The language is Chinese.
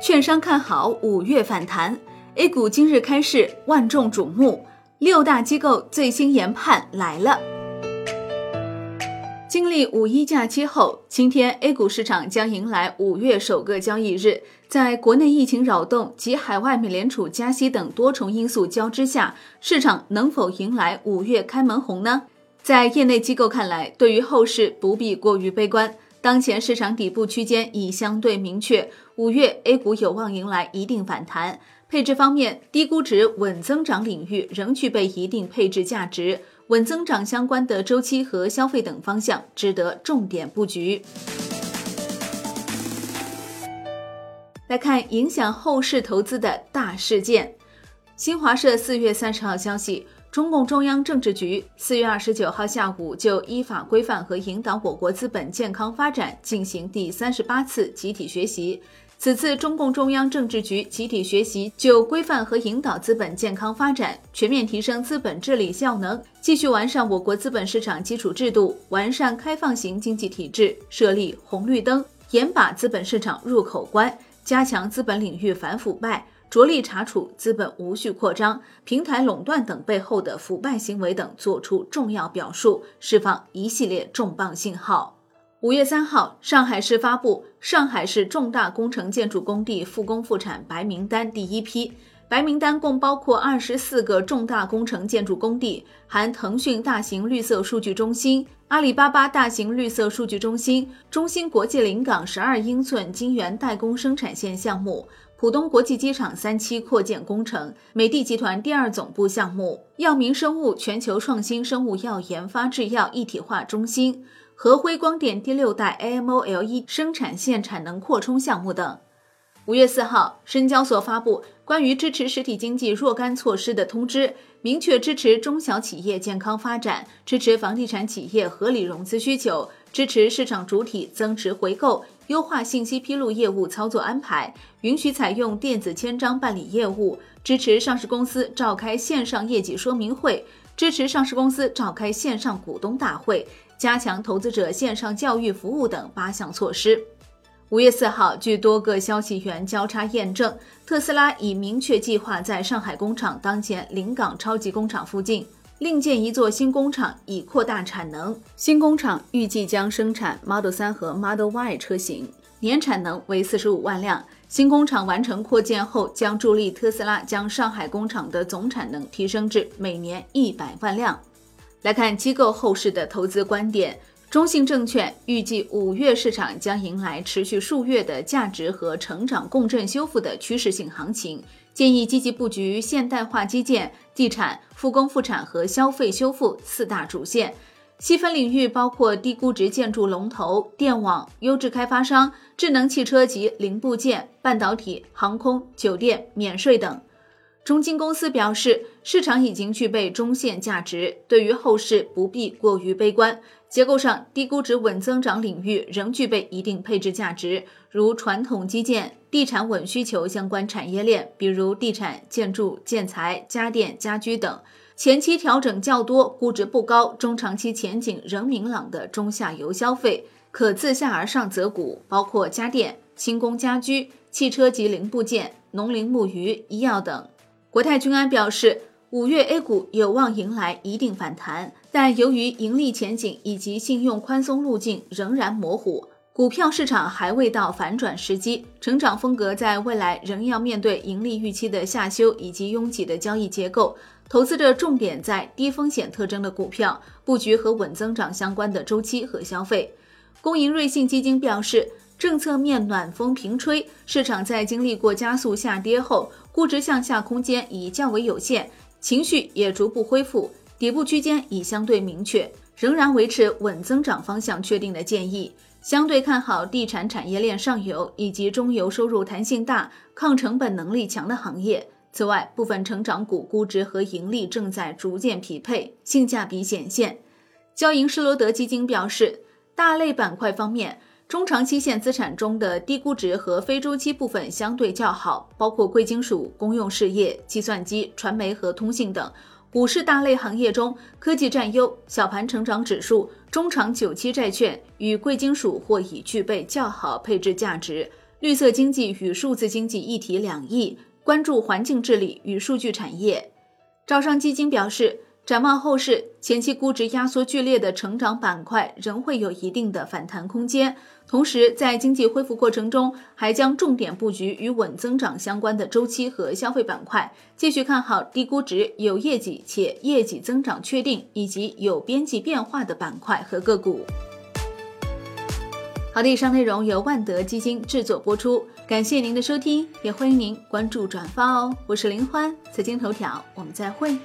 券商看好五月反弹，A 股今日开市万众瞩目，六大机构最新研判来了。经历五一假期后，今天 A 股市场将迎来五月首个交易日。在国内疫情扰动及海外美联储加息等多重因素交织下，市场能否迎来五月开门红呢？在业内机构看来，对于后市不必过于悲观。当前市场底部区间已相对明确，五月 A 股有望迎来一定反弹。配置方面，低估值稳增长领域仍具备一定配置价值，稳增长相关的周期和消费等方向值得重点布局。来看影响后市投资的大事件，新华社四月三十号消息。中共中央政治局四月二十九号下午就依法规范和引导我国资本健康发展进行第三十八次集体学习。此次中共中央政治局集体学习就规范和引导资本健康发展，全面提升资本治理效能，继续完善我国资本市场基础制度，完善开放型经济体制，设立红绿灯，严把资本市场入口关，加强资本领域反腐败。着力查处资本无序扩张、平台垄断等背后的腐败行为等，作出重要表述，释放一系列重磅信号。五月三号，上海市发布上海市重大工程建筑工地复工复产白名单第一批，白名单共包括二十四个重大工程建筑工地，含腾讯大型绿色数据中心、阿里巴巴大型绿色数据中心、中芯国际临港十二英寸晶圆代工生产线项目。浦东国际机场三期扩建工程、美的集团第二总部项目、药明生物全球创新生物药研发制药一体化中心、和辉光电第六代 AMOLED 生产线产能扩充项目等。五月四号，深交所发布关于支持实体经济若干措施的通知，明确支持中小企业健康发展，支持房地产企业合理融资需求，支持市场主体增持回购。优化信息披露业务操作安排，允许采用电子签章办理业务，支持上市公司召开线上业绩说明会，支持上市公司召开线上股东大会，加强投资者线上教育服务等八项措施。五月四号，据多个消息源交叉验证，特斯拉已明确计划在上海工厂当前临港超级工厂附近。另建一座新工厂，以扩大产能。新工厂预计将生产 Model 3和 Model Y 车型，年产能为四十五万辆。新工厂完成扩建后，将助力特斯拉将上海工厂的总产能提升至每年一百万辆。来看机构后市的投资观点，中信证券预计五月市场将迎来持续数月的价值和成长共振修复的趋势性行情。建议积极布局现代化基建、地产、复工复产和消费修复四大主线。细分领域包括低估值建筑龙头、电网、优质开发商、智能汽车及零部件、半导体、航空、酒店、免税等。中金公司表示，市场已经具备中线价值，对于后市不必过于悲观。结构上，低估值稳增长领域仍具备一定配置价值，如传统基建、地产稳需求相关产业链，比如地产、建筑、建材、家电、家居等。前期调整较多、估值不高、中长期前景仍明朗的中下游消费，可自下而上择股，包括家电、轻工家居、汽车及零部件、农林牧渔、医药等。国泰君安表示，五月 A 股有望迎来一定反弹，但由于盈利前景以及信用宽松路径仍然模糊，股票市场还未到反转时机，成长风格在未来仍要面对盈利预期的下修以及拥挤的交易结构。投资者重点在低风险特征的股票布局和稳增长相关的周期和消费。工银瑞信基金表示。政策面暖风频吹，市场在经历过加速下跌后，估值向下空间已较为有限，情绪也逐步恢复，底部区间已相对明确，仍然维持稳增长方向确定的建议，相对看好地产产业链上游以及中游收入弹性大、抗成本能力强的行业。此外，部分成长股估值和盈利正在逐渐匹配，性价比显现。交银施罗德基金表示，大类板块方面。中长期限资产中的低估值和非周期部分相对较好，包括贵金属、公用事业、计算机、传媒和通信等。股市大类行业中，科技占优，小盘成长指数、中长久期债券与贵金属或已具备较好配置价值。绿色经济与数字经济一体两翼，关注环境治理与数据产业。招商基金表示。展望后市，前期估值压缩剧烈的成长板块仍会有一定的反弹空间。同时，在经济恢复过程中，还将重点布局与稳增长相关的周期和消费板块，继续看好低估值、有业绩且业绩增长确定以及有边际变化的板块和个股。好的，以上内容由万德基金制作播出，感谢您的收听，也欢迎您关注转发哦。我是林欢，财经头条，我们再会。